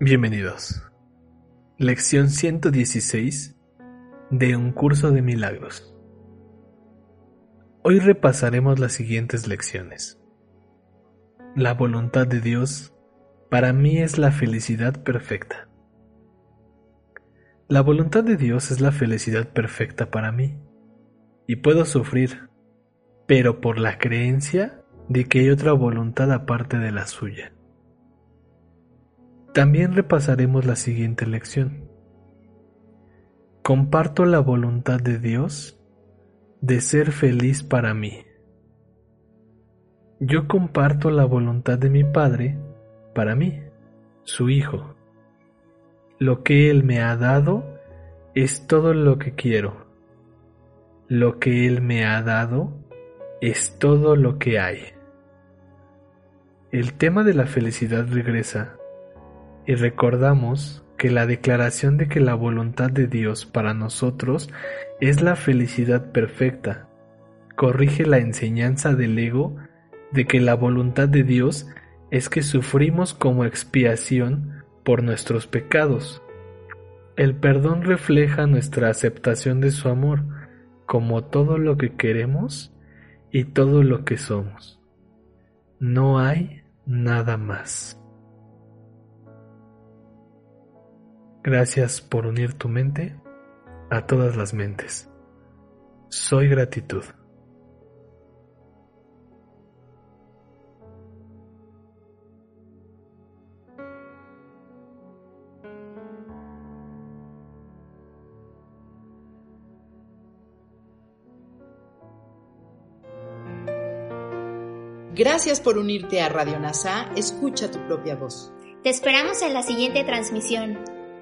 Bienvenidos. Lección 116 de un curso de milagros. Hoy repasaremos las siguientes lecciones. La voluntad de Dios para mí es la felicidad perfecta. La voluntad de Dios es la felicidad perfecta para mí. Y puedo sufrir, pero por la creencia de que hay otra voluntad aparte de la suya. También repasaremos la siguiente lección. Comparto la voluntad de Dios de ser feliz para mí. Yo comparto la voluntad de mi Padre para mí, su Hijo. Lo que Él me ha dado es todo lo que quiero. Lo que Él me ha dado es todo lo que hay. El tema de la felicidad regresa y recordamos que la declaración de que la voluntad de Dios para nosotros es la felicidad perfecta corrige la enseñanza del ego de que la voluntad de Dios es que sufrimos como expiación por nuestros pecados. El perdón refleja nuestra aceptación de su amor como todo lo que queremos y todo lo que somos. No hay nada más. Gracias por unir tu mente a todas las mentes. Soy gratitud. Gracias por unirte a Radio NASA. Escucha tu propia voz. Te esperamos en la siguiente transmisión.